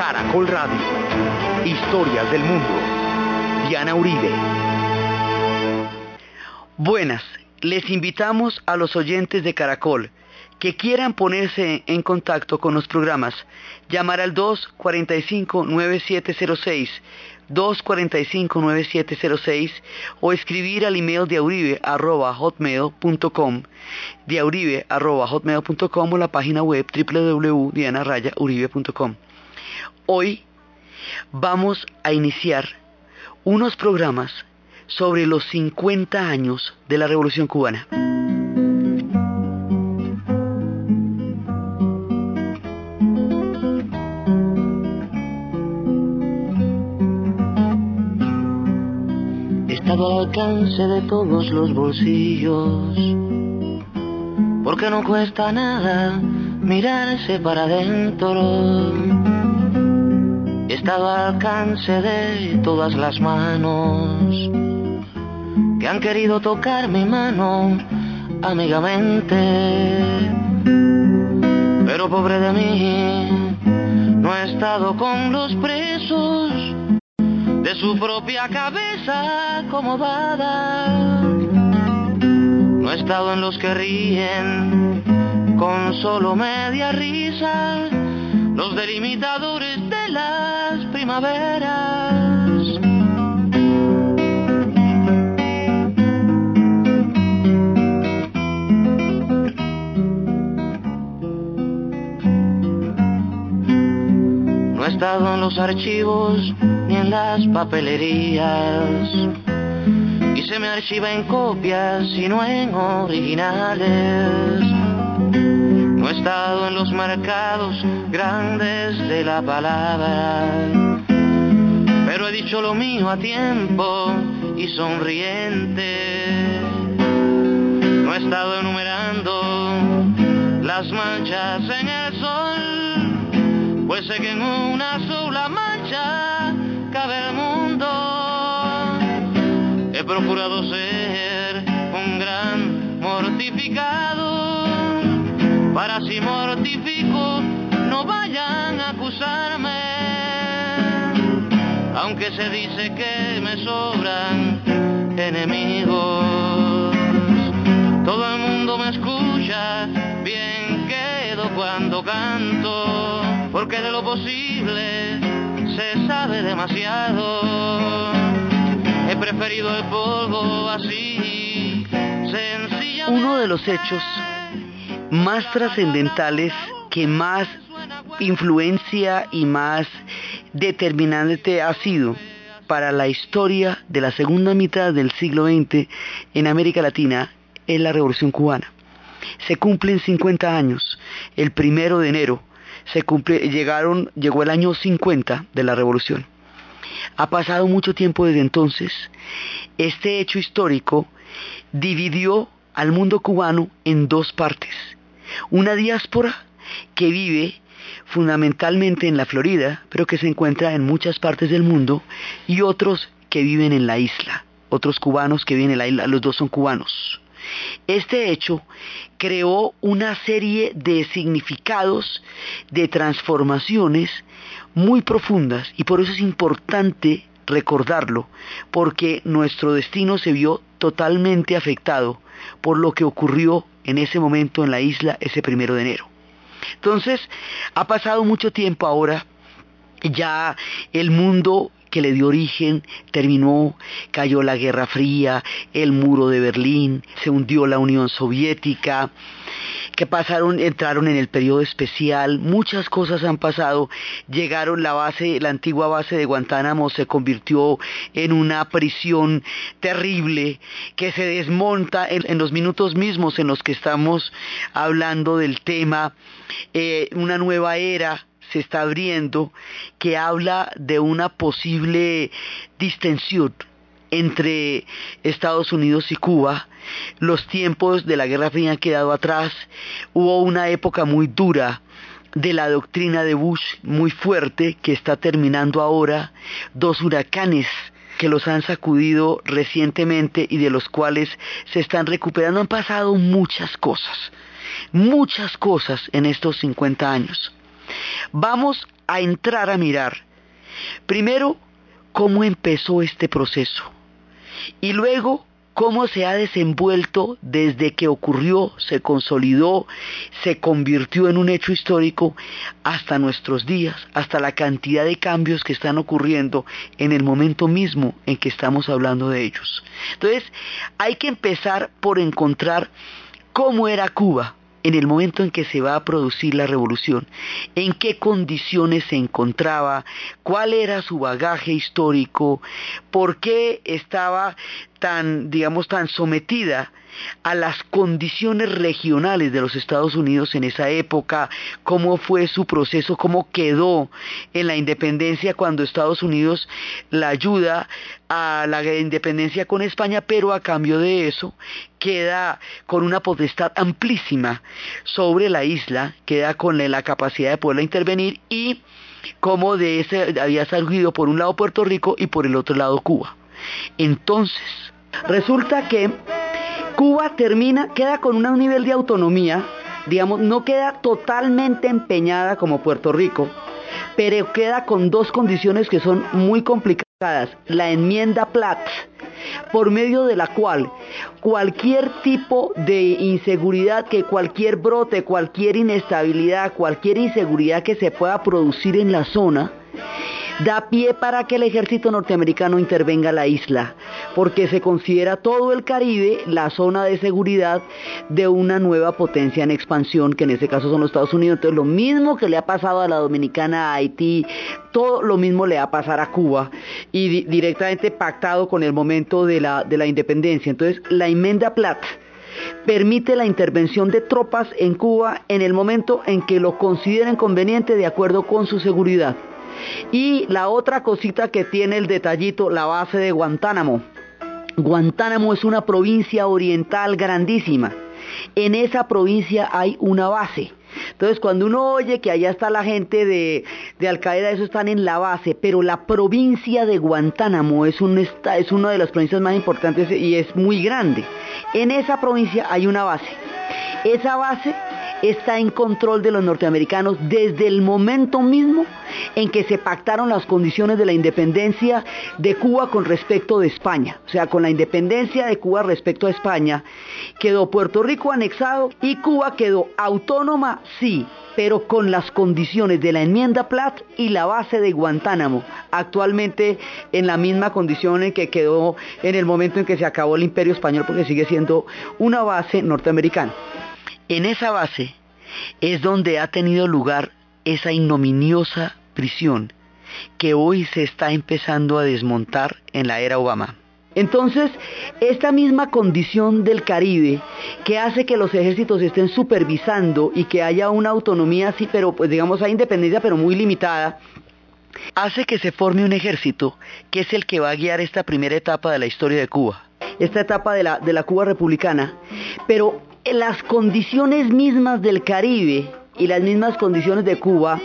Caracol Radio. Historias del mundo. Diana Uribe. Buenas, les invitamos a los oyentes de Caracol que quieran ponerse en contacto con los programas, llamar al 245-9706, 245-9706 o escribir al email de auribe.hotmail.com, de o la página web www.dianarayauribe.com. Hoy vamos a iniciar unos programas sobre los 50 años de la Revolución Cubana. al alcance de todos los bolsillos, porque no cuesta nada mirarse para adentro. Estado al alcance de todas las manos que han querido tocar mi mano amigamente. Pero pobre de mí, no he estado con los presos de su propia cabeza acomodada. No he estado en los que ríen con solo media risa, los delimitadores de las primaveras. No he estado en los archivos ni en las papelerías. Y se me archiva en copias y no en originales. No he estado en los mercados grandes de la palabra, pero he dicho lo mío a tiempo y sonriente. No he estado enumerando las manchas en el sol, pues sé que en una sola mancha cabe el mundo. He procurado ser un gran mortificado, para si mortifico aunque se dice que me sobran enemigos. Todo el mundo me escucha, bien quedo cuando canto, porque de lo posible se sabe demasiado. He preferido el polvo así, sencillamente. Uno de los hechos más trascendentales que más influencia y más determinante ha sido para la historia de la segunda mitad del siglo XX en América Latina es la Revolución Cubana. Se cumplen 50 años, el primero de enero se cumple, llegaron, llegó el año 50 de la revolución. Ha pasado mucho tiempo desde entonces. Este hecho histórico dividió al mundo cubano en dos partes. Una diáspora que vive fundamentalmente en la Florida, pero que se encuentra en muchas partes del mundo, y otros que viven en la isla, otros cubanos que viven en la isla, los dos son cubanos. Este hecho creó una serie de significados, de transformaciones muy profundas y por eso es importante recordarlo, porque nuestro destino se vio totalmente afectado por lo que ocurrió en ese momento en la isla ese primero de enero. Entonces, ha pasado mucho tiempo ahora, ya el mundo que le dio origen, terminó, cayó la Guerra Fría, el muro de Berlín, se hundió la Unión Soviética, que pasaron, entraron en el periodo especial, muchas cosas han pasado, llegaron la base, la antigua base de Guantánamo se convirtió en una prisión terrible que se desmonta en, los minutos mismos en los que estamos hablando del tema, eh, una nueva era se está abriendo que habla de una posible distensión entre Estados Unidos y Cuba. Los tiempos de la Guerra Fría han quedado atrás. Hubo una época muy dura de la doctrina de Bush, muy fuerte, que está terminando ahora. Dos huracanes que los han sacudido recientemente y de los cuales se están recuperando. Han pasado muchas cosas, muchas cosas en estos 50 años. Vamos a entrar a mirar, primero, cómo empezó este proceso. Y luego cómo se ha desenvuelto desde que ocurrió, se consolidó, se convirtió en un hecho histórico hasta nuestros días, hasta la cantidad de cambios que están ocurriendo en el momento mismo en que estamos hablando de ellos. Entonces, hay que empezar por encontrar cómo era Cuba en el momento en que se va a producir la revolución, en qué condiciones se encontraba, cuál era su bagaje histórico, por qué estaba tan, digamos, tan sometida a las condiciones regionales de los Estados Unidos en esa época, cómo fue su proceso, cómo quedó en la independencia cuando Estados Unidos la ayuda a la independencia con España, pero a cambio de eso queda con una potestad amplísima sobre la isla, queda con la capacidad de poderla intervenir y como de ese había surgido por un lado Puerto Rico y por el otro lado Cuba. Entonces, resulta que Cuba termina, queda con un nivel de autonomía, digamos, no queda totalmente empeñada como Puerto Rico, pero queda con dos condiciones que son muy complicadas. La enmienda Platt, por medio de la cual cualquier tipo de inseguridad, que cualquier brote, cualquier inestabilidad, cualquier inseguridad que se pueda producir en la zona, da pie para que el ejército norteamericano intervenga la isla, porque se considera todo el Caribe la zona de seguridad de una nueva potencia en expansión, que en este caso son los Estados Unidos. Entonces, lo mismo que le ha pasado a la Dominicana, a Haití, todo lo mismo le va a pasar a Cuba, y directamente pactado con el momento de la, de la independencia. Entonces, la enmienda Platt permite la intervención de tropas en Cuba en el momento en que lo consideren conveniente de acuerdo con su seguridad. Y la otra cosita que tiene el detallito, la base de Guantánamo. Guantánamo es una provincia oriental grandísima. En esa provincia hay una base. Entonces, cuando uno oye que allá está la gente de, de Al Qaeda, eso están en la base, pero la provincia de Guantánamo es, es una de las provincias más importantes y es muy grande. En esa provincia hay una base. Esa base está en control de los norteamericanos desde el momento mismo en que se pactaron las condiciones de la independencia de Cuba con respecto de España. O sea, con la independencia de Cuba respecto a España, quedó Puerto Rico anexado y Cuba quedó autónoma, sí, pero con las condiciones de la enmienda Platt y la base de Guantánamo, actualmente en la misma condición en que quedó en el momento en que se acabó el imperio español, porque sigue siendo una base norteamericana. En esa base es donde ha tenido lugar esa ignominiosa prisión que hoy se está empezando a desmontar en la era Obama. Entonces, esta misma condición del Caribe que hace que los ejércitos estén supervisando y que haya una autonomía así, pero pues digamos hay independencia pero muy limitada, hace que se forme un ejército que es el que va a guiar esta primera etapa de la historia de Cuba, esta etapa de la, de la Cuba republicana, pero las condiciones mismas del Caribe y las mismas condiciones de Cuba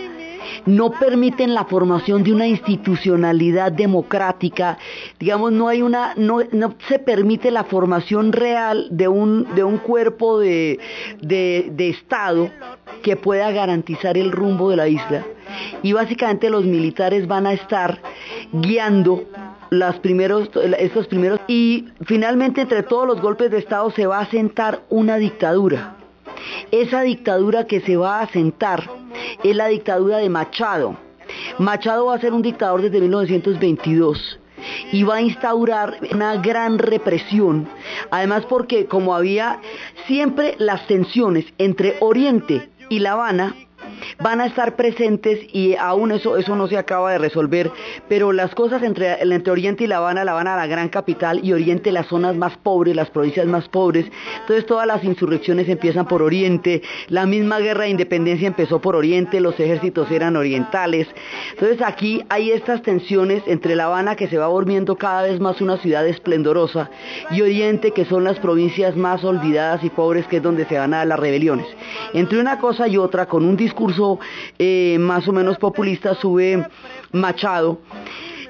no permiten la formación de una institucionalidad democrática, digamos, no hay una, no, se permite la formación real de un, de un cuerpo de, de Estado que pueda garantizar el rumbo de la isla. Y básicamente los militares van a estar guiando las primeros, estos primeros y finalmente entre todos los golpes de Estado se va a sentar una dictadura. Esa dictadura que se va a sentar es la dictadura de Machado. Machado va a ser un dictador desde 1922 y va a instaurar una gran represión, además porque como había siempre las tensiones entre Oriente y La Habana, van a estar presentes y aún eso, eso no se acaba de resolver, pero las cosas entre, entre Oriente y La Habana, La Habana la gran capital y Oriente las zonas más pobres, las provincias más pobres, entonces todas las insurrecciones empiezan por Oriente, la misma guerra de independencia empezó por Oriente, los ejércitos eran orientales, entonces aquí hay estas tensiones entre La Habana que se va volviendo cada vez más una ciudad esplendorosa y Oriente que son las provincias más olvidadas y pobres que es donde se van a dar las rebeliones. Entre una cosa y otra, con un discurso eh, más o menos populista sube Machado.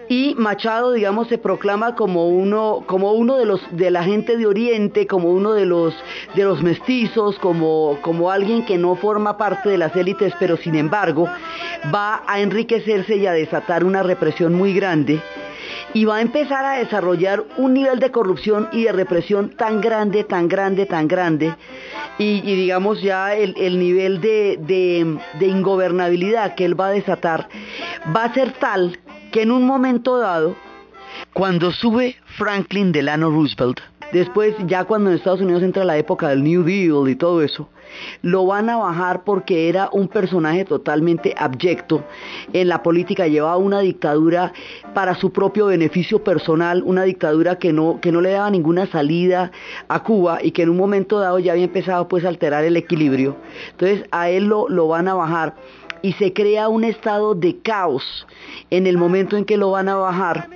Y Machado, digamos, se proclama como uno, como uno de los de la gente de Oriente, como uno de los de los mestizos, como, como alguien que no forma parte de las élites, pero sin embargo va a enriquecerse y a desatar una represión muy grande y va a empezar a desarrollar un nivel de corrupción y de represión tan grande, tan grande, tan grande, y, digamos ya el, nivel de, de ingobernabilidad que él va a desatar va a ser tal que en un momento dado, cuando sube Franklin Delano Roosevelt, después ya cuando en Estados Unidos entra la época del New Deal y todo eso, lo van a bajar porque era un personaje totalmente abyecto en la política, llevaba una dictadura para su propio beneficio personal, una dictadura que no, que no le daba ninguna salida a Cuba y que en un momento dado ya había empezado pues a alterar el equilibrio. Entonces a él lo, lo van a bajar y se crea un estado de caos en el momento en que lo van a bajar.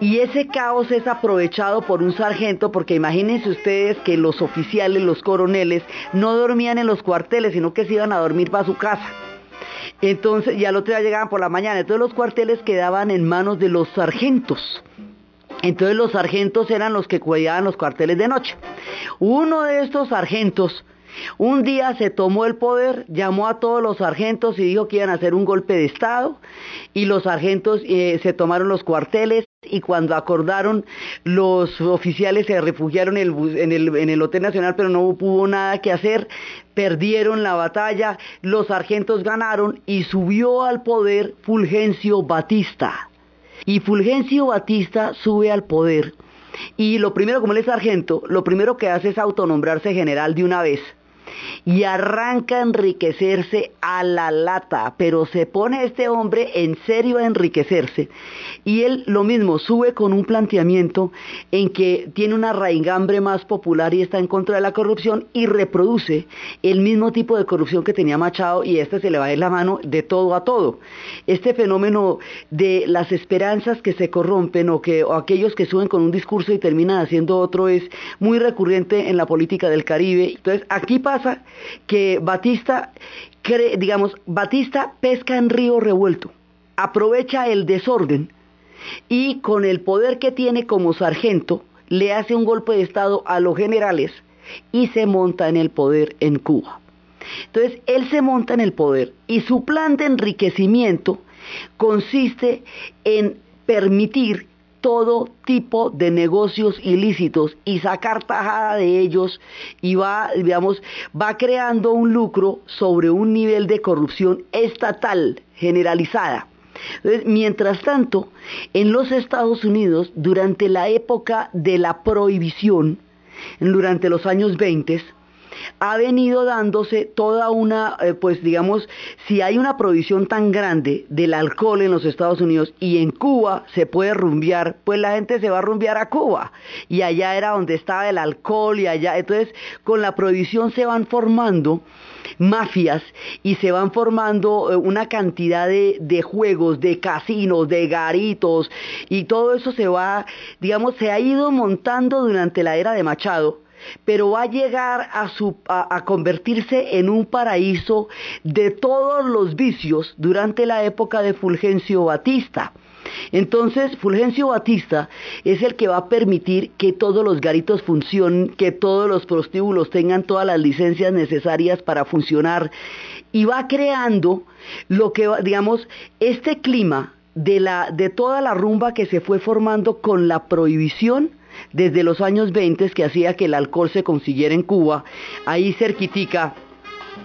Y ese caos es aprovechado por un sargento, porque imagínense ustedes que los oficiales, los coroneles, no dormían en los cuarteles, sino que se iban a dormir para su casa. Entonces, ya al otro día llegaban por la mañana. Entonces los cuarteles quedaban en manos de los sargentos. Entonces los sargentos eran los que cuidaban los cuarteles de noche. Uno de estos sargentos un día se tomó el poder, llamó a todos los sargentos y dijo que iban a hacer un golpe de Estado y los sargentos eh, se tomaron los cuarteles y cuando acordaron los oficiales se refugiaron en el, en el Hotel Nacional pero no hubo nada que hacer, perdieron la batalla, los sargentos ganaron y subió al poder Fulgencio Batista. Y Fulgencio Batista sube al poder y lo primero, como él es sargento, lo primero que hace es autonombrarse general de una vez y arranca a enriquecerse a la lata, pero se pone este hombre en serio a enriquecerse y él lo mismo sube con un planteamiento en que tiene una raigambre más popular y está en contra de la corrupción y reproduce el mismo tipo de corrupción que tenía Machado y este se le va ir la mano de todo a todo. Este fenómeno de las esperanzas que se corrompen o que o aquellos que suben con un discurso y terminan haciendo otro es muy recurrente en la política del Caribe. Entonces, aquí pasa que Batista, digamos, Batista pesca en río revuelto, aprovecha el desorden y con el poder que tiene como sargento, le hace un golpe de Estado a los generales y se monta en el poder en Cuba. Entonces, él se monta en el poder y su plan de enriquecimiento consiste en permitir todo tipo de negocios ilícitos y sacar tajada de ellos y va, digamos, va creando un lucro sobre un nivel de corrupción estatal generalizada. Mientras tanto, en los Estados Unidos, durante la época de la prohibición, durante los años 20, ha venido dándose toda una, eh, pues digamos, si hay una provisión tan grande del alcohol en los Estados Unidos y en Cuba se puede rumbear, pues la gente se va a rumbear a Cuba. Y allá era donde estaba el alcohol y allá, entonces con la prohibición se van formando mafias y se van formando eh, una cantidad de, juegos, de casinos, de garitos y todo eso se va, digamos, se ha ido montando durante la era de Machado pero va a llegar a, convertirse en un paraíso de todos los vicios durante la época de Fulgencio Batista. Entonces, Fulgencio Batista es el que va a permitir que todos los garitos funcionen, que todos los prostíbulos tengan todas las licencias necesarias para funcionar y va creando lo que, digamos, este clima de, toda la rumba que se fue formando con la prohibición desde los años 20 que hacía que el alcohol se consiguiera en Cuba, ahí cerquitica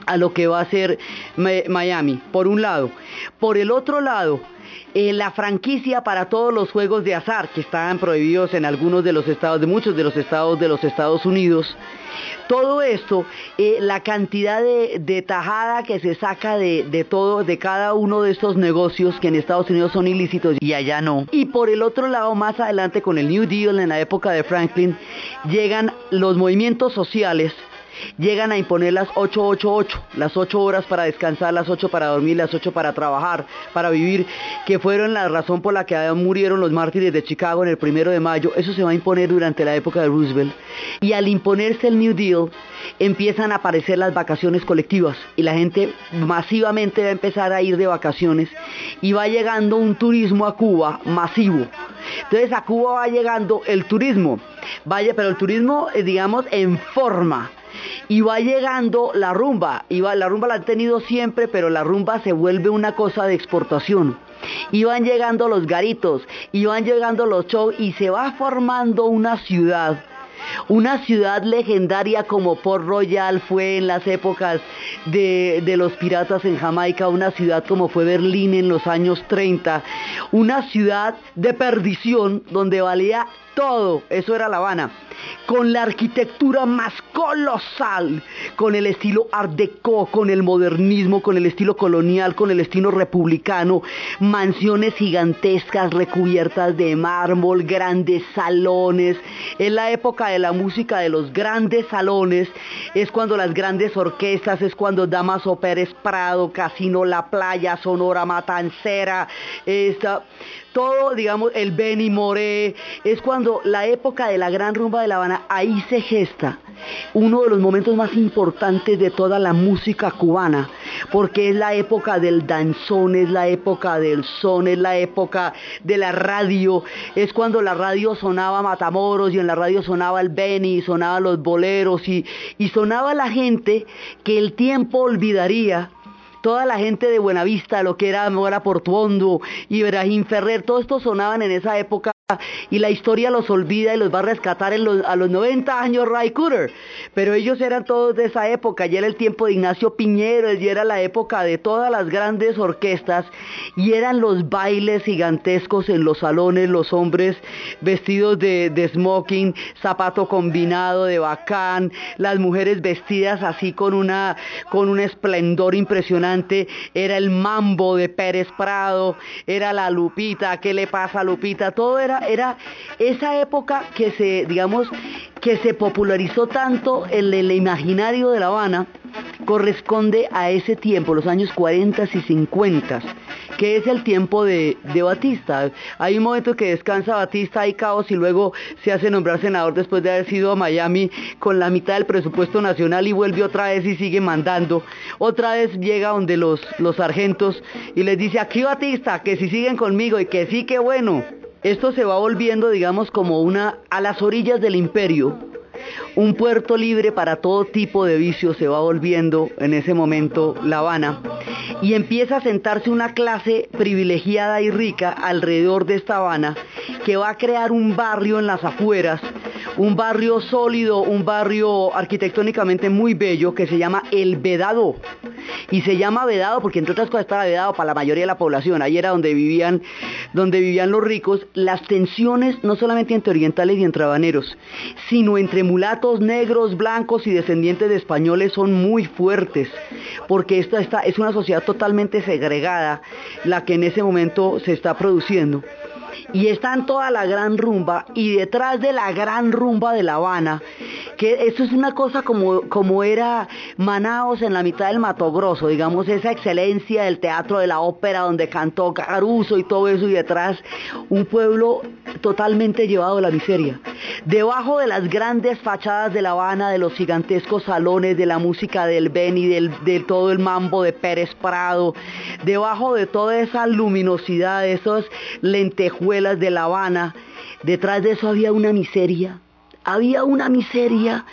a lo que va a ser Miami, por un lado. Por el otro lado, eh, la franquicia para todos los juegos de azar que estaban prohibidos en algunos de los estados, de muchos de los estados de los Estados Unidos. Todo esto, eh, la cantidad de, tajada que se saca de, de todo, de cada uno de estos negocios que en Estados Unidos son ilícitos y allá no. Y por el otro lado, más adelante con el New Deal en la época de Franklin, llegan los movimientos sociales llegan a imponer las 888, las 8 horas para descansar, las 8 para dormir, las 8 para trabajar, para vivir, que fueron la razón por la que murieron los mártires de Chicago en el primero de mayo. Eso se va a imponer durante la época de Roosevelt. Y al imponerse el New Deal, empiezan a aparecer las vacaciones colectivas y la gente masivamente va a empezar a ir de vacaciones y va llegando un turismo a Cuba masivo. Entonces a Cuba va llegando el turismo, vaya, pero el turismo, eh, digamos, en forma y va llegando la rumba. Y va, la rumba la han tenido siempre, pero la rumba se vuelve una cosa de exportación. Y van llegando los garitos, y van llegando los shows, y se va formando una ciudad. Una ciudad legendaria como Port Royal fue en las épocas de, de, los piratas en Jamaica, una ciudad como fue Berlín en los años 30, una ciudad de perdición donde valía todo, eso era La Habana con la arquitectura más colosal, con el estilo art deco, con el modernismo, con el estilo colonial, con el estilo republicano, mansiones gigantescas recubiertas de mármol, grandes salones. En la época de la música de los grandes salones, es cuando las grandes orquestas, es cuando Damaso Pérez Prado, Casino La Playa, Sonora Matancera, esta, todo, digamos, el Benny Moré, es cuando la época de la gran rumba de La Habana, ahí se gesta uno de los momentos más importantes de toda la música cubana, porque es la época del danzón, es la época del son, es la época de la radio, es cuando la radio sonaba Matamoros y en la radio sonaba el Benny, sonaba los boleros y, y sonaba la gente que el tiempo olvidaría toda la gente de Buenavista, lo que era Mora Portuondo, Ibrahim Ferrer, todo esto sonaban en esa época y la historia los olvida y los va a rescatar a los 90 años Ray Cooder. Pero ellos eran todos de esa época, ya era el tiempo de Ignacio Piñero, ya era la época de todas las grandes orquestas y eran los bailes gigantescos en los salones, los hombres vestidos de, smoking, zapato combinado de bacán, las mujeres vestidas así con, con un esplendor impresionante, era el mambo de Pérez Prado, era la Lupita, ¿qué le pasa a Lupita? Todo era era, esa época que se, digamos, que se popularizó tanto en el imaginario de La Habana, corresponde a ese tiempo, los años 40 y 50, que es el tiempo de, de, Batista. Hay un momento que descansa Batista, hay caos y luego se hace nombrar senador después de haber sido a Miami con la mitad del presupuesto nacional y vuelve otra vez y sigue mandando. Otra vez llega donde los, los sargentos y les dice, aquí Batista, que si siguen conmigo y que sí, que bueno. Esto se va volviendo, digamos, como una a las orillas del imperio, un puerto libre para todo tipo de vicios se va volviendo en ese momento La Habana y empieza a sentarse una clase privilegiada y rica alrededor de esta Habana que va a crear un barrio en las afueras, un barrio sólido, un barrio arquitectónicamente muy bello que se llama El Vedado. Y se llama Vedado porque entre otras cosas estaba vedado para la mayoría de la población. Ahí era donde vivían, donde vivían los ricos. Las tensiones no solamente entre orientales y entre habaneros, sino entre mulatos negros, blancos y descendientes de españoles son muy fuertes. Porque esta, es una sociedad totalmente segregada la que en ese momento se está produciendo y está en toda la gran rumba y detrás de la gran rumba de La Habana, que eso es una cosa como, como era Manaos en la mitad del Mato Grosso, digamos, esa excelencia del teatro de la ópera donde cantó Caruso y todo eso y detrás un pueblo totalmente llevado a la miseria. Debajo de las grandes fachadas de La Habana, de los gigantescos salones, de la música del Beni, del, de todo el mambo de Pérez Prado, debajo de toda esa luminosidad, de esos lentejuelas de La Habana, detrás de eso había una miseria. Había una miseria,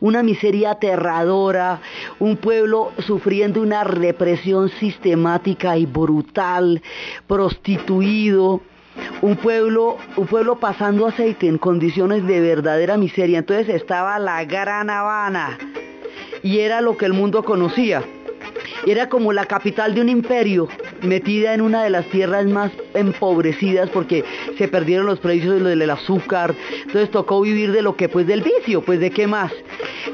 una miseria aterradora, un pueblo sufriendo una represión sistemática y brutal, prostituido, un pueblo, un pueblo pasando aceite en condiciones de verdadera miseria. Entonces estaba la Gran Habana y era lo que el mundo conocía. Era como la capital de un imperio metida en una de las tierras más empobrecidas porque se perdieron los precios del azúcar, entonces tocó vivir de lo que pues del vicio, pues de qué más.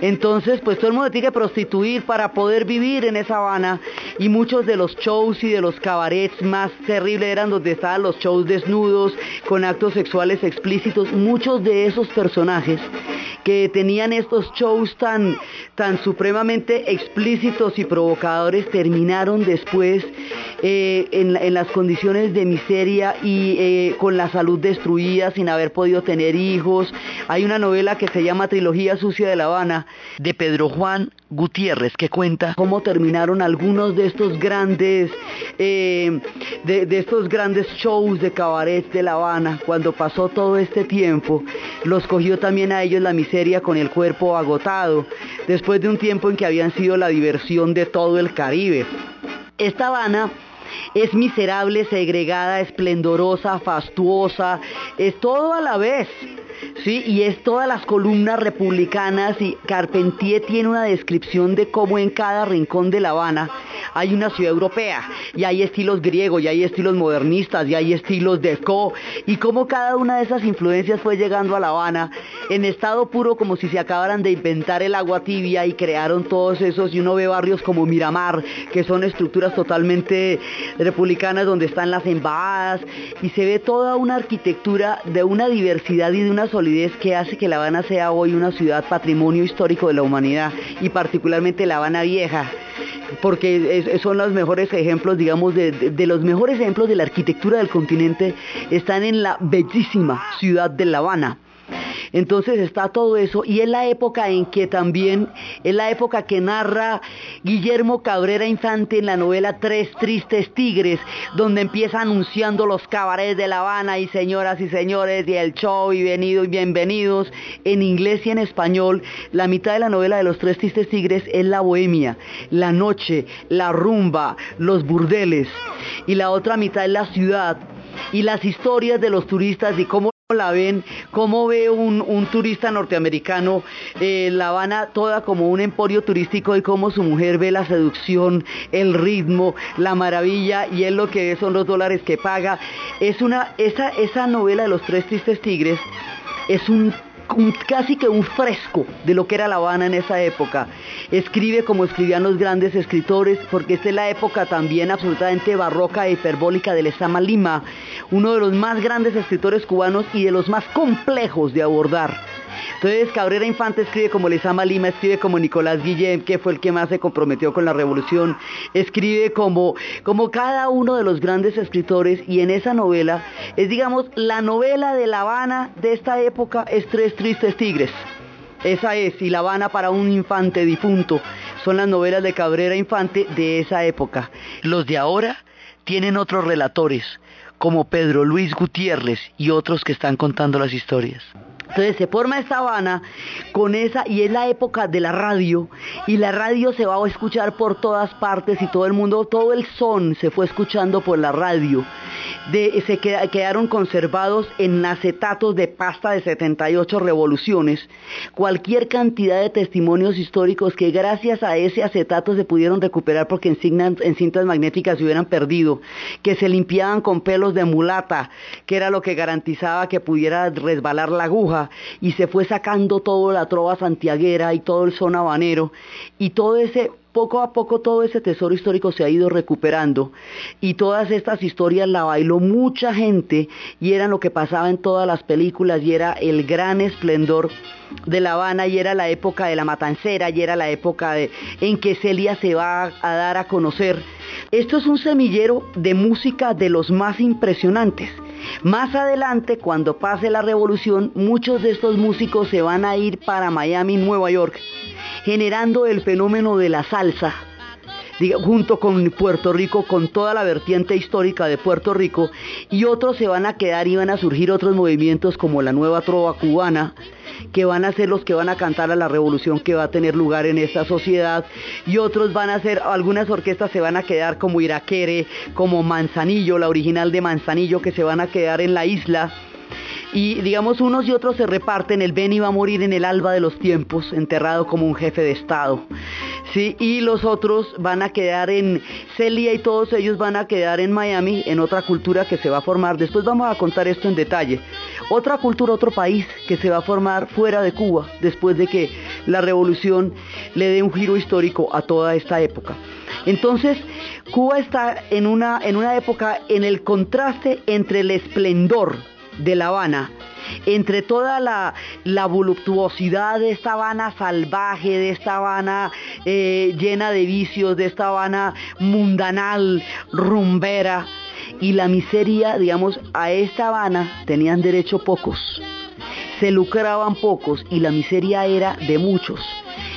Entonces pues todo el mundo tiene que prostituir para poder vivir en esa Habana. Y muchos de los shows y de los cabarets más terribles eran donde estaban los shows desnudos con actos sexuales explícitos, muchos de esos personajes que tenían estos shows tan, tan supremamente explícitos y provocadores terminaron después eh, en, las condiciones de miseria y eh, con la salud destruida, sin haber podido tener hijos. Hay una novela que se llama Trilogía Sucia de La Habana, de Pedro Juan Gutiérrez, que cuenta cómo terminaron algunos de estos grandes, eh, de, de estos grandes shows de cabaret de La Habana, cuando pasó todo este tiempo, los cogió también a ellos la miseria con el cuerpo agotado, después de un tiempo en que habían sido la diversión de todo el Caribe. Esta Habana es miserable, segregada, esplendorosa, fastuosa, es todo a la vez. Sí, y es todas las columnas republicanas y Carpentier tiene una descripción de cómo en cada rincón de La Habana hay una ciudad europea y hay estilos griegos y hay estilos modernistas y hay estilos de co y cómo cada una de esas influencias fue llegando a La Habana en estado puro como si se acabaran de inventar el agua tibia y crearon todos esos y uno ve barrios como Miramar que son estructuras totalmente republicanas donde están las embajadas y se ve toda una arquitectura de una diversidad y de una solidez que hace que La Habana sea hoy una ciudad patrimonio histórico de la humanidad y particularmente La Habana Vieja porque son los mejores ejemplos, digamos, de, de, los mejores ejemplos de la arquitectura del continente, están en la bellísima ciudad de La Habana. Entonces está todo eso y es la época en que también, es la época que narra Guillermo Cabrera Infante en la novela Tres Tristes Tigres, donde empieza anunciando los cabarets de La Habana y señoras y señores y el show y venidos y bienvenidos en inglés y en español. La mitad de la novela de los Tres Tristes Tigres es la bohemia, la noche, la rumba, los burdeles y la otra mitad es la ciudad y las historias de los turistas y cómo la ven? ¿Cómo ve un, turista norteamericano eh, La Habana toda como un emporio turístico y cómo su mujer ve la seducción, el ritmo, la maravilla y él lo que son los dólares que paga? Es una, esa, esa novela de los tres tristes tigres es un casi que un fresco de lo que era La Habana en esa época. Escribe como escribían los grandes escritores, porque esta es la época también absolutamente barroca e hiperbólica de Lezama Lima, uno de los más grandes escritores cubanos y de los más complejos de abordar. Entonces Cabrera Infante escribe como Lezama Lima, escribe como Nicolás Guillem, que fue el que más se comprometió con la revolución, escribe como, como cada uno de los grandes escritores y en esa novela es digamos la novela de La Habana de esta época es Tres Tristes Tigres. Esa es, y La Habana para un infante difunto. Son las novelas de Cabrera Infante de esa época. Los de ahora tienen otros relatores, como Pedro Luis Gutiérrez y otros que están contando las historias. Entonces se forma esta Habana con esa, y es la época de la radio, y la radio se va a escuchar por todas partes y todo el mundo, todo el son se fue escuchando por la radio. se quedaron conservados en acetatos de pasta de 78 revoluciones, cualquier cantidad de testimonios históricos que gracias a ese acetato se pudieron recuperar porque en, en cintas magnéticas se hubieran perdido, que se limpiaban con pelos de mulata, que era lo que garantizaba que pudiera resbalar la aguja y se fue sacando todo la trova santiaguera y todo el son habanero y todo ese poco a poco todo ese tesoro histórico se ha ido recuperando y todas estas historias la bailó mucha gente y eran lo que pasaba en todas las películas y era el gran esplendor de La Habana y era la época de la matancera y era la época de, en que Celia se va a dar a conocer. Esto es un semillero de música de los más impresionantes. Más adelante, cuando pase la revolución, muchos de estos músicos se van a ir para Miami, Nueva York, generando el fenómeno de la salsa, junto con Puerto Rico, con toda la vertiente histórica de Puerto Rico, y otros se van a quedar y van a surgir otros movimientos como la nueva trova cubana, que van a ser los que van a cantar a la revolución que va a tener lugar en esta sociedad y otros van a ser, algunas orquestas se van a quedar como Iraquere, como Manzanillo, la original de Manzanillo que se van a quedar en la isla y digamos unos y otros se reparten, el Beni va a morir en el alba de los tiempos, enterrado como un jefe de Estado. Sí, y los otros van a quedar en Celia y todos ellos van a quedar en Miami, en otra cultura que se va a formar. Después vamos a contar esto en detalle. Otra cultura, otro país que se va a formar fuera de Cuba, después de que la revolución le dé un giro histórico a toda esta época. Entonces, Cuba está en una, en una época en el contraste entre el esplendor de La Habana, entre toda la, voluptuosidad de esta Habana salvaje, de esta Habana eh, llena de vicios, de esta Habana mundanal, rumbera, y la miseria, digamos, a esta Habana tenían derecho pocos, se lucraban pocos y la miseria era de muchos.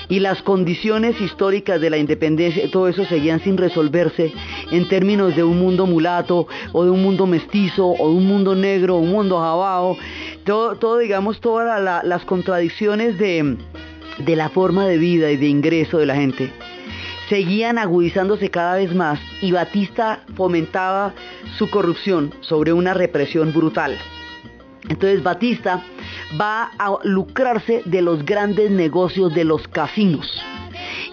Y las condiciones históricas de la independencia, todo eso seguían sin resolverse en términos de un mundo mulato o de un mundo mestizo o de un mundo negro, un mundo jabao, todo, todo digamos, todas las contradicciones de, de la forma de vida y de ingreso de la gente seguían agudizándose cada vez más y Batista fomentaba su corrupción sobre una represión brutal. Entonces Batista va a lucrarse de los grandes negocios de los casinos.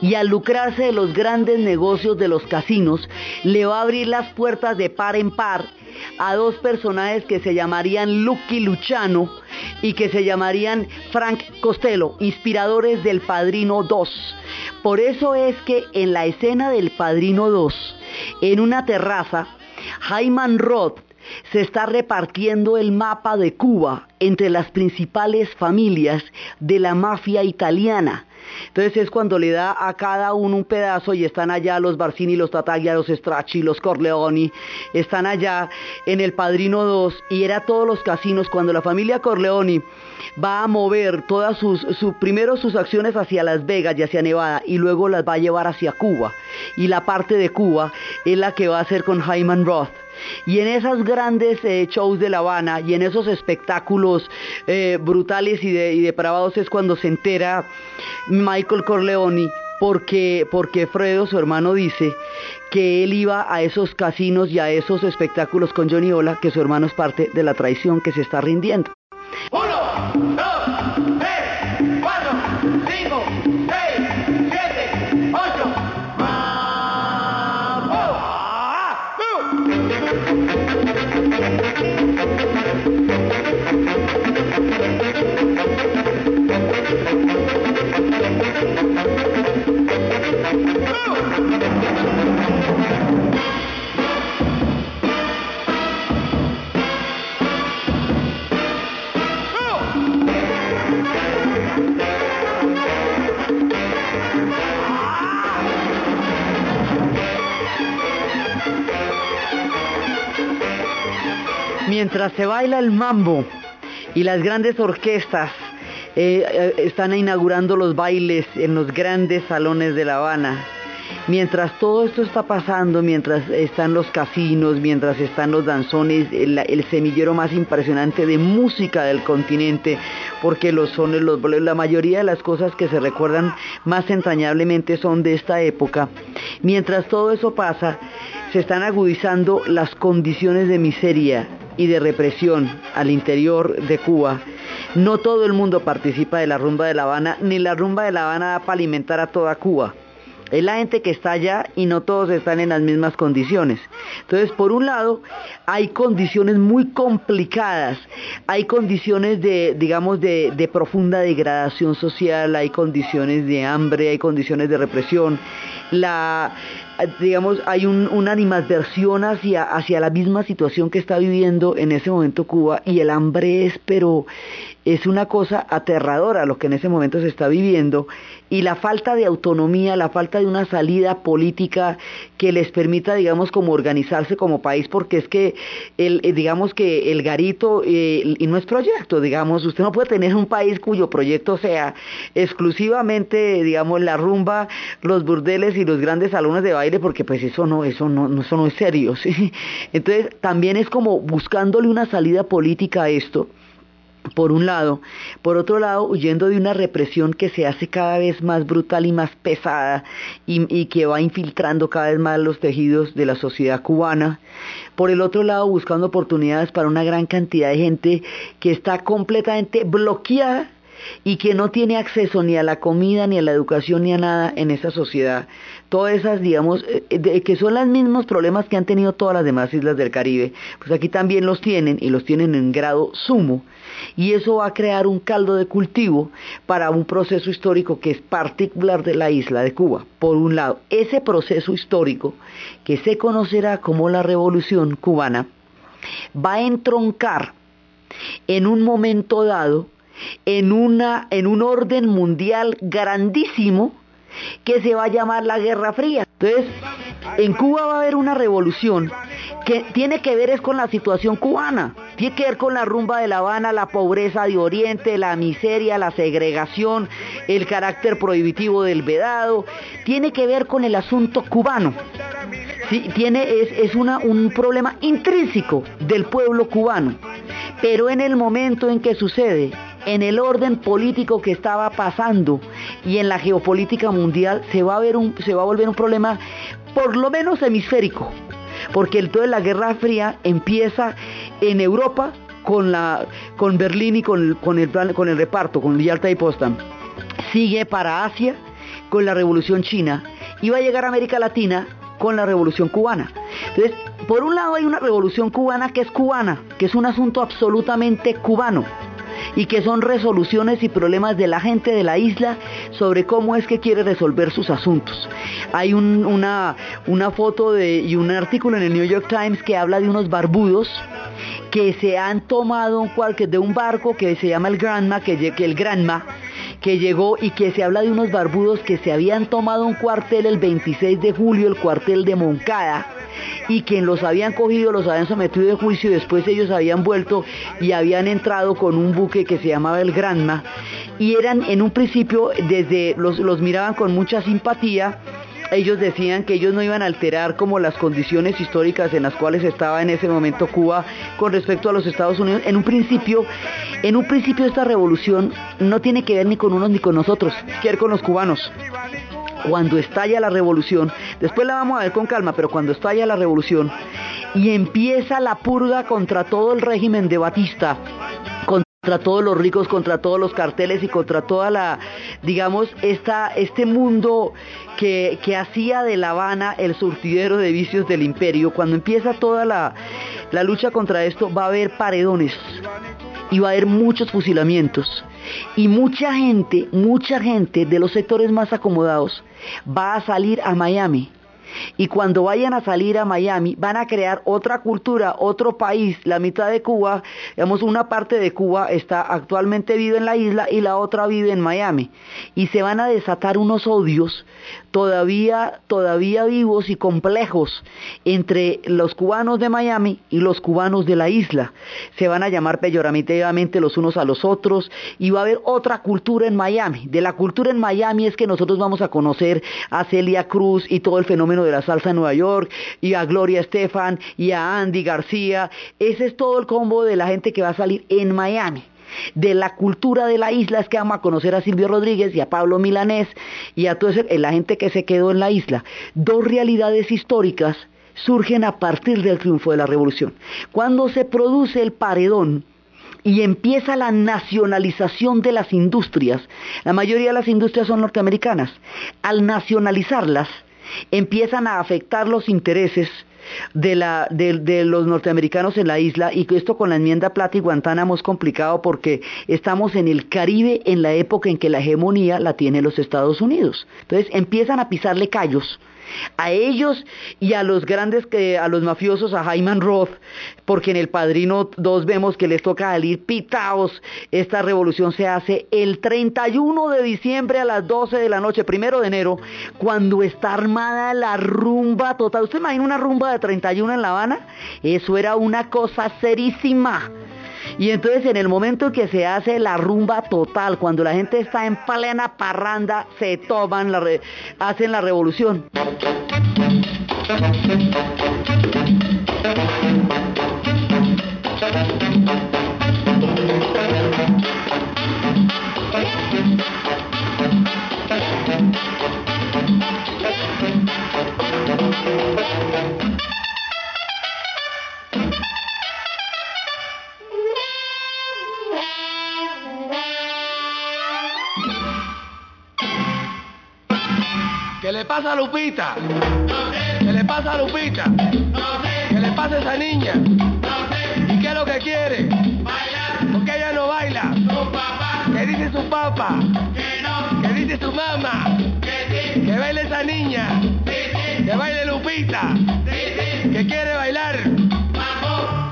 Y al lucrarse de los grandes negocios de los casinos, le va a abrir las puertas de par en par a dos personajes que se llamarían Lucky Luciano y que se llamarían Frank Costello, inspiradores del Padrino 2. Por eso es que en la escena del Padrino 2, en una terraza, Hyman Roth se está repartiendo el mapa de Cuba entre las principales familias de la mafia italiana. Entonces es cuando le da a cada uno un pedazo y están allá los Barsini, los Tataglia, los Stracci, los Corleoni, están allá en el Padrino 2 y era todos los casinos cuando la familia Corleoni va a mover todas sus, primero sus acciones hacia Las Vegas y hacia Nevada y luego las va a llevar hacia Cuba. Y la parte de Cuba es la que va a hacer con Hyman Roth. Y en esos grandes eh, shows de La Habana y en esos espectáculos eh, brutales y depravados es cuando se entera Michael Corleone porque, porque Fredo, su hermano, dice que él iba a esos casinos y a esos espectáculos con Johnny Ola, que su hermano es parte de la traición que se está rindiendo. Mientras se baila el mambo y las grandes orquestas eh, eh, están inaugurando los bailes en los grandes salones de La Habana, mientras todo esto está pasando, mientras están los casinos, mientras están los danzones, el, semillero más impresionante de música del continente, porque los sones, la mayoría de las cosas que se recuerdan más entrañablemente son de esta época. Mientras todo eso pasa, se están agudizando las condiciones de miseria y de represión al interior de Cuba, no todo el mundo participa de la rumba de La Habana, ni la rumba de La Habana da para alimentar a toda Cuba. Es la gente que está allá y no todos están en las mismas condiciones. Entonces, por un lado, hay condiciones muy complicadas, hay condiciones de, digamos, de, de profunda degradación social, hay condiciones de hambre, hay condiciones de represión. La, digamos, hay una animadversión hacia, hacia la misma situación que está viviendo en ese momento Cuba y el hambre es, pero es una cosa aterradora lo que en ese momento se está viviendo y la falta de autonomía, la falta de una salida política que les permita, digamos, como organizarse como país, porque es que, el, eh, digamos que el garito, eh, y no es proyecto, digamos, usted no puede tener un país cuyo proyecto sea exclusivamente, digamos, la rumba, los burdeles y los grandes salones de baile, porque pues eso no, eso no, eso no es serio. Entonces, también es como buscándole una salida política a esto por un lado, por otro lado, huyendo de una represión que se hace cada vez más brutal y más pesada y, que va infiltrando cada vez más los tejidos de la sociedad cubana, por el otro lado, buscando oportunidades para una gran cantidad de gente que está completamente bloqueada y que no tiene acceso ni a la comida, ni a la educación, ni a nada en esa sociedad. Todas esas, digamos, eh, que son los mismos problemas que han tenido todas las demás islas del Caribe, pues aquí también los tienen y los tienen en grado sumo. Y eso va a crear un caldo de cultivo para un proceso histórico que es particular de la isla de Cuba. Por un lado, ese proceso histórico que se conocerá como la Revolución cubana va a entroncar en un momento dado en, una, en un orden mundial grandísimo que se va a llamar la Guerra Fría. Entonces, en Cuba va a haber una revolución que tiene que ver es con la situación cubana, tiene que ver con la rumba de La Habana, la pobreza de Oriente, la miseria, la segregación, el carácter prohibitivo del vedado, tiene que ver con el asunto cubano. Tiene, es, es una, un problema intrínseco del pueblo cubano, pero en el momento en que sucede en el orden político que estaba pasando y en la geopolítica mundial se va a, ver se va a volver un problema por lo menos hemisférico, porque toda la Guerra Fría empieza en Europa con Berlín y con, con, el, con el reparto, con Yalta y Potsdam. Sigue para Asia con la Revolución China y va a llegar a América Latina con la Revolución Cubana. Entonces, por un lado hay una Revolución Cubana que es cubana, que es un asunto absolutamente cubano y que son resoluciones y problemas de la gente de la isla sobre cómo es que quiere resolver sus asuntos. Hay una, una foto de, y un artículo en el New York Times que habla de unos barbudos que se han tomado un cualquier de un barco que se llama el Granma, que, que el Granma, que llegó y que se habla de unos barbudos que se habían tomado un cuartel el 26 de julio, el cuartel de Moncada, y quien los habían cogido los habían sometido de juicio y después ellos habían vuelto y habían entrado con un buque que se llamaba el Granma. Y eran en un principio desde los, los miraban con mucha simpatía. Ellos decían que ellos no iban a alterar como las condiciones históricas en las cuales estaba en ese momento Cuba con respecto a los Estados Unidos. En un principio, en un principio esta revolución no tiene que ver ni con unos ni con nosotros, que ver con los cubanos cuando estalla la revolución, después la vamos a ver con calma, pero cuando estalla la revolución y empieza la purga contra todo el régimen de Batista, contra todos los ricos, contra todos los carteles y contra toda la, digamos, esta, este mundo que, que hacía de La Habana el surtidero de vicios del imperio, cuando empieza toda la, la lucha contra esto, va a haber paredones y va a haber muchos fusilamientos. Y mucha gente, mucha gente de los sectores más acomodados va a salir a Miami y cuando vayan a salir a Miami van a crear otra cultura, otro país, la mitad de Cuba, digamos una parte de Cuba está actualmente vive en la isla y la otra vive en Miami y se van a desatar unos odios todavía todavía vivos y complejos entre los cubanos de Miami y los cubanos de la isla. Se van a llamar peyorativamente los unos a los otros y va a haber otra cultura en Miami. De la cultura en Miami es que nosotros vamos a conocer a Celia Cruz y todo el fenómeno de la salsa en Nueva York, y a Gloria Estefan, y a Andy García. Ese es todo el combo de la gente que va a salir en Miami de la cultura de la isla es que vamos a conocer a Silvio Rodríguez y a Pablo Milanés y a toda la gente que se quedó en la isla. Dos realidades históricas surgen a partir del triunfo de la revolución. Cuando se produce el paredón, y empieza la nacionalización de las industrias. La mayoría de las industrias son norteamericanas. Al nacionalizarlas, empiezan a afectar los intereses de, los norteamericanos en la isla y esto con la enmienda Plata y Guantánamo es complicado porque estamos en el Caribe en la época en que la hegemonía la tiene los Estados Unidos. Entonces empiezan a pisarle callos a ellos y a los grandes, que, a los mafiosos, a Hyman Roth, porque en el Padrino 2 vemos que les toca salir pitaos. Esta revolución se hace el 31 de diciembre a las 12 de la noche, primero de enero, cuando está armada la rumba total. ¿Usted imagina una rumba de 31 en La Habana? Eso era una cosa serísima. Y entonces en el momento que se hace la rumba total, cuando la gente está en plena parranda, se toman, la hacen la revolución. Le pasa a Lupita? ¿Qué le pasa a Lupita? ¿Qué le pasa a esa niña? ¿Y qué es lo que quiere? Bailar. ¿Por qué ella no baila? ¿Qué dice su papá? ¿Qué dice su mamá? Que baile esa niña. Que baile Lupita. Que quiere bailar.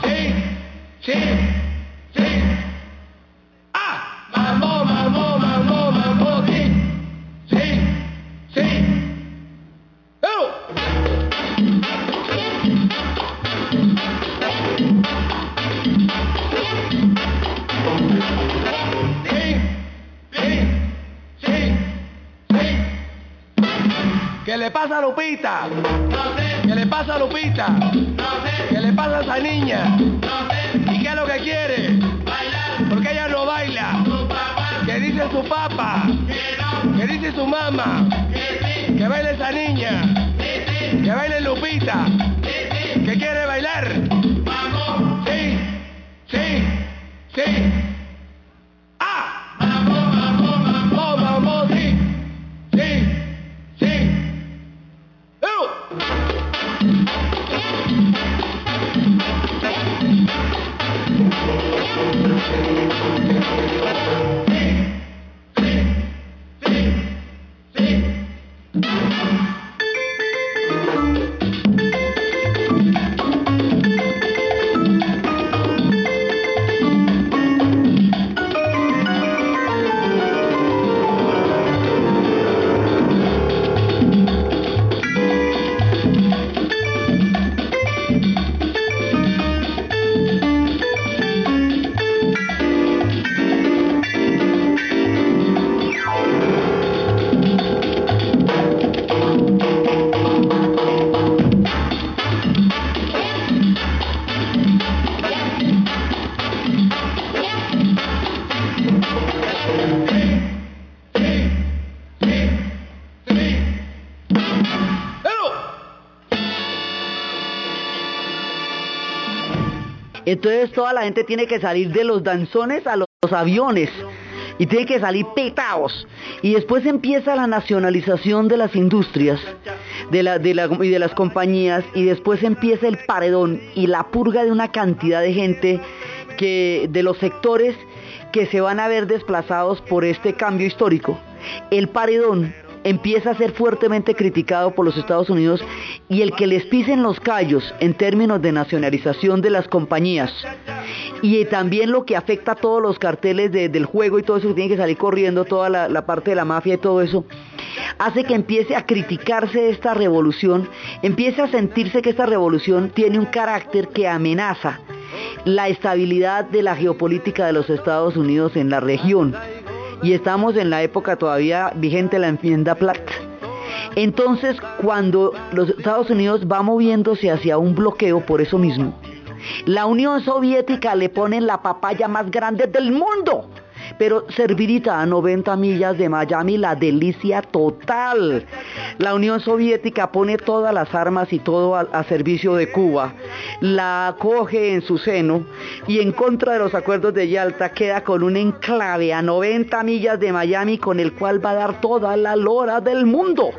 Sí, sí. Lupita? ¿Qué le pasa a Lupita? ¿Qué le pasa a esa niña? ¿Y qué es lo que quiere? Bailar. ¿Por qué ella no baila? ¿Qué dice su papá? ¿Qué dice su mamá? Que baile esa niña. Que baile Lupita. ¿Que quiere bailar? Sí, sí, sí. Entonces toda la gente tiene que salir de los danzones a los aviones y tiene que salir petados. Y después empieza la nacionalización de las industrias de y de las compañías y después empieza el paredón y la purga de una cantidad de gente que de los sectores que se van a ver desplazados por este cambio histórico. El paredón empieza a ser fuertemente criticado por los Estados Unidos y el que les pisen los callos en términos de nacionalización de las compañías y también lo que afecta a todos los carteles de- del juego y todo eso que tiene que salir corriendo, toda la, la parte de la mafia y todo eso, hace que empiece a criticarse esta revolución, empiece a sentirse que esta revolución tiene un carácter que amenaza la estabilidad de la geopolítica de los Estados Unidos en la región. Y estamos en la época todavía vigente la enmienda Platt. Entonces, cuando los Estados Unidos va moviéndose hacia un bloqueo por eso mismo, la Unión Soviética le pone la papaya más grande del mundo. Pero servidita a 90 millas de Miami, la delicia total. La Unión Soviética pone todas las armas y todo a, servicio de Cuba, la acoge en su seno y en contra de los acuerdos de Yalta queda con un enclave a 90 millas de Miami con el cual va a dar toda la lora del mundo.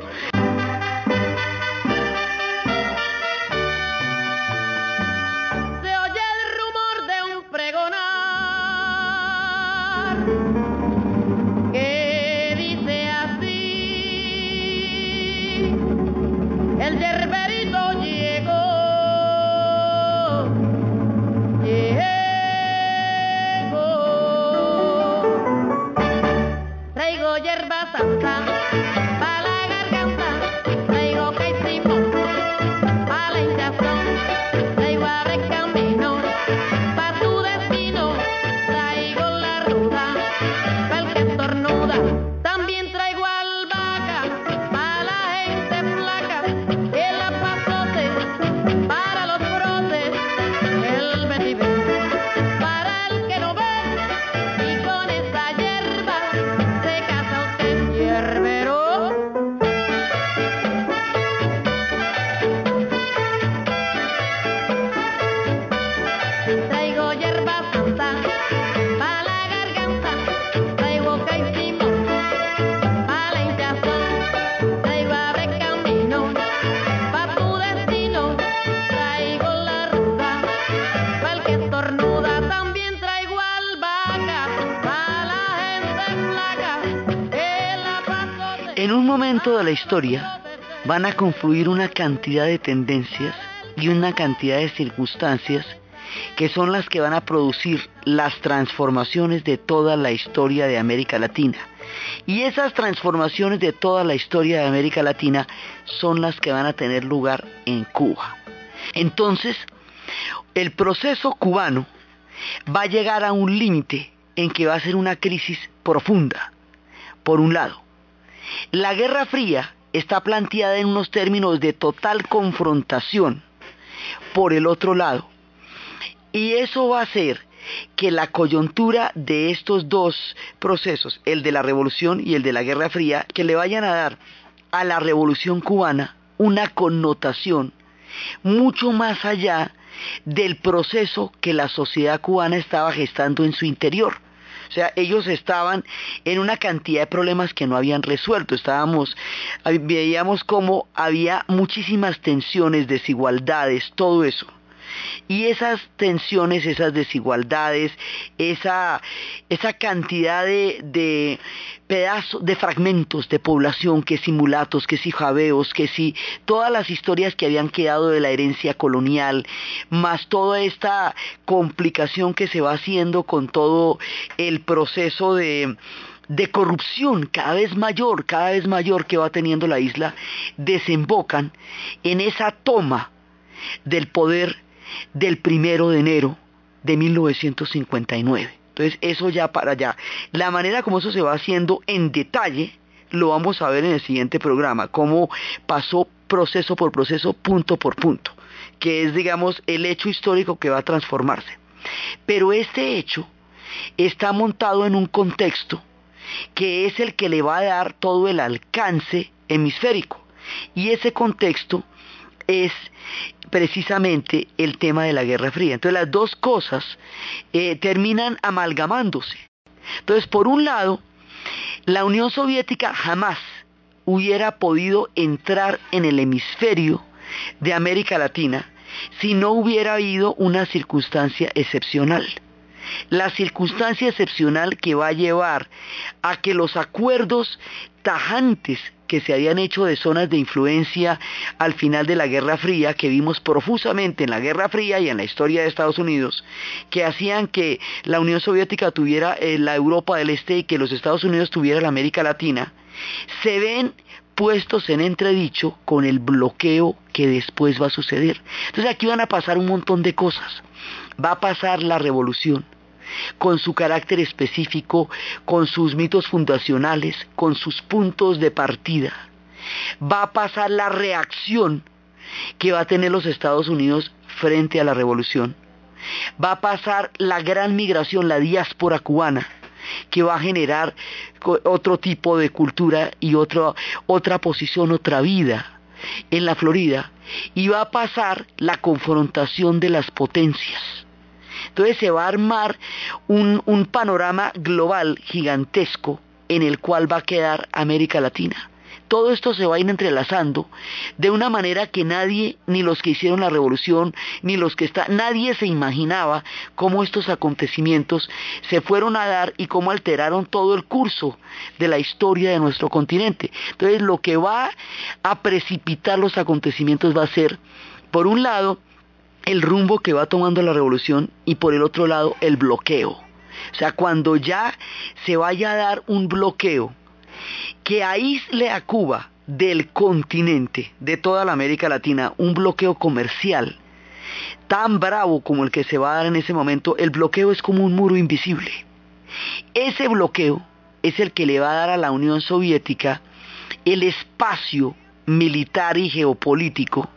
Traigo hierba santa historia van a confluir una cantidad de tendencias y una cantidad de circunstancias que son las que van a producir las transformaciones de toda la historia de América Latina. Y esas transformaciones de toda la historia de América Latina son las que van a tener lugar en Cuba. Entonces, el proceso cubano va a llegar a un límite en que va a ser una crisis profunda, por un lado. La Guerra Fría está planteada en unos términos de total confrontación, por el otro lado. Y eso va a hacer que la coyuntura de estos dos procesos, el de la revolución y el de la Guerra Fría, que le vayan a dar a la revolución cubana una connotación mucho más allá del proceso que la sociedad cubana estaba gestando en su interior. O sea, ellos estaban en una cantidad de problemas que no habían resuelto. Estábamos, veíamos cómo había muchísimas tensiones, desigualdades, todo eso. Y esas tensiones, esas desigualdades, esa, esa cantidad de, de pedazos, de fragmentos de población, que si mulatos, que si jabeos, que si todas las historias que habían quedado de la herencia colonial, más toda esta complicación que se va haciendo con todo el proceso de, de corrupción cada vez mayor, cada vez mayor que va teniendo la isla, desembocan en esa toma del poder del primero de enero de 1959. Entonces eso ya para allá. La manera como eso se va haciendo en detalle lo vamos a ver en el siguiente programa, cómo pasó proceso por proceso, punto por punto, que es digamos el hecho histórico que va a transformarse. Pero este hecho está montado en un contexto que es el que le va a dar todo el alcance hemisférico. Y ese contexto es precisamente el tema de la Guerra Fría. Entonces las dos cosas eh, terminan amalgamándose. Entonces, por un lado, la Unión Soviética jamás hubiera podido entrar en el hemisferio de América Latina si no hubiera habido una circunstancia excepcional. La circunstancia excepcional que va a llevar a que los acuerdos tajantes que se habían hecho de zonas de influencia al final de la Guerra Fría, que vimos profusamente en la Guerra Fría y en la historia de Estados Unidos, que hacían que la Unión Soviética tuviera eh, la Europa del Este y que los Estados Unidos tuvieran la América Latina, se ven puestos en entredicho con el bloqueo que después va a suceder. Entonces aquí van a pasar un montón de cosas. Va a pasar la revolución, con su carácter específico, con sus mitos fundacionales, con sus puntos de partida. Va a pasar la reacción que va a tener los Estados Unidos frente a la revolución. Va a pasar la gran migración, la diáspora cubana, que va a generar otro tipo de cultura y otra, posición, otra vida en la Florida. Y va a pasar la confrontación de las potencias entonces se va a armar un, panorama global gigantesco en el cual va a quedar América Latina todo esto se va a ir entrelazando de una manera que nadie, ni los que hicieron la revolución, ni los que está, nadie se imaginaba cómo estos acontecimientos se fueron a dar y cómo alteraron todo el curso de la historia de nuestro continente. Entonces lo que va a precipitar los acontecimientos va a ser, por un lado, el rumbo que va tomando la revolución y por el otro lado el bloqueo. O sea, cuando ya se vaya a dar un bloqueo que aísle a Cuba del continente, de toda la América Latina, un bloqueo comercial tan bravo como el que se va a dar en ese momento, el bloqueo es como un muro invisible. Ese bloqueo es el que le va a dar a la Unión Soviética el espacio militar y geopolítico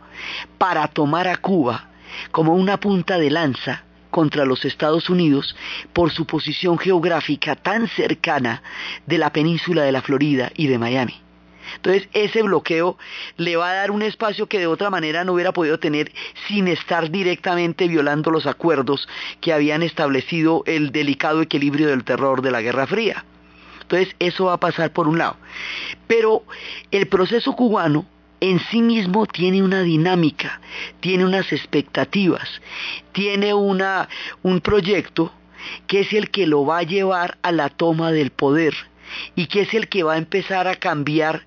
para tomar a Cuba como una punta de lanza contra los Estados Unidos por su posición geográfica tan cercana de la península de la Florida y de Miami. Entonces ese bloqueo le va a dar un espacio que de otra manera no hubiera podido tener sin estar directamente violando los acuerdos que habían establecido el delicado equilibrio del terror de la Guerra Fría. Entonces eso va a pasar por un lado. Pero el proceso cubano en sí mismo tiene una dinámica, tiene unas expectativas, tiene una, un proyecto que es el que lo va a llevar a la toma del poder, y que es el que va a empezar a cambiar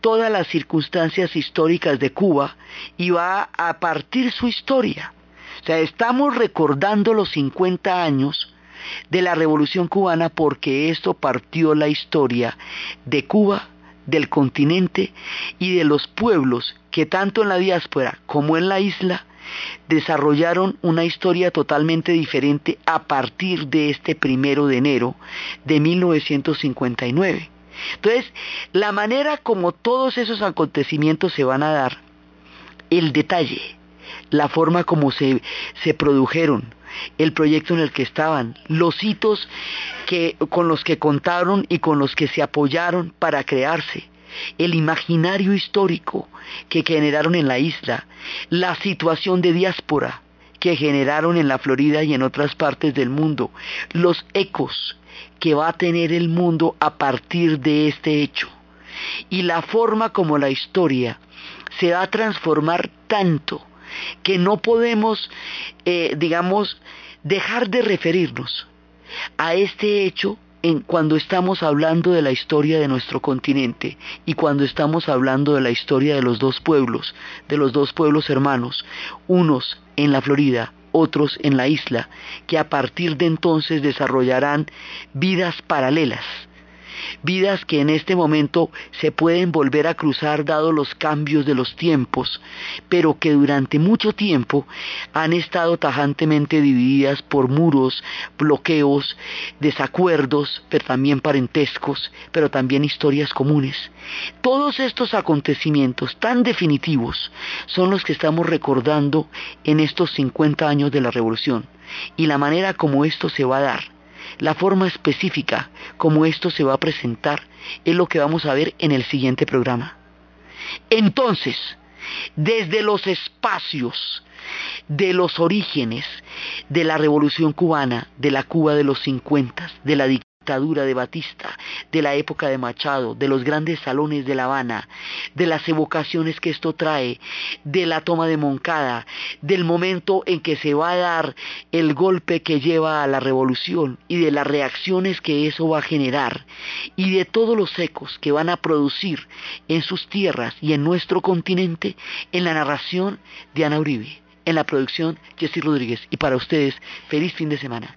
todas las circunstancias históricas de Cuba y va a partir su historia. O sea, estamos recordando los 50 años de la Revolución cubana porque esto partió la historia de Cuba, del continente y de los pueblos que tanto en la diáspora como en la isla desarrollaron una historia totalmente diferente a partir de este primero de enero de 1959. Entonces, la manera como todos esos acontecimientos se van a dar, el detalle, la forma como se, se produjeron, el proyecto en el que estaban, los hitos que, con los que contaron y con los que se apoyaron para crearse, el imaginario histórico que generaron en la isla, la situación de diáspora que generaron en la Florida y en otras partes del mundo, los ecos que va a tener el mundo a partir de este hecho y la forma como la historia se va a transformar tanto que no podemos, eh, digamos, dejar de referirnos a este hecho en cuando estamos hablando de la historia de nuestro continente y cuando estamos hablando de la historia de los dos pueblos, de los dos pueblos hermanos, unos en la Florida, otros en la isla, que a partir de entonces desarrollarán vidas paralelas vidas que en este momento se pueden volver a cruzar dado los cambios de los tiempos, pero que durante mucho tiempo han estado tajantemente divididas por muros, bloqueos, desacuerdos, pero también parentescos, pero también historias comunes. Todos estos acontecimientos tan definitivos son los que estamos recordando en estos 50 años de la revolución y la manera como esto se va a dar la forma específica como esto se va a presentar es lo que vamos a ver en el siguiente programa. Entonces, desde los espacios de los orígenes de la revolución cubana, de la Cuba de los 50, de la dictadura de Batista, de la época de Machado, de los grandes salones de La Habana, de las evocaciones que esto trae, de la toma de Moncada, del momento en que se va a dar el golpe que lleva a la revolución y de las reacciones que eso va a generar y de todos los ecos que van a producir en sus tierras y en nuestro continente en la narración de Ana Uribe, en la producción Jessy Rodríguez y para ustedes feliz fin de semana.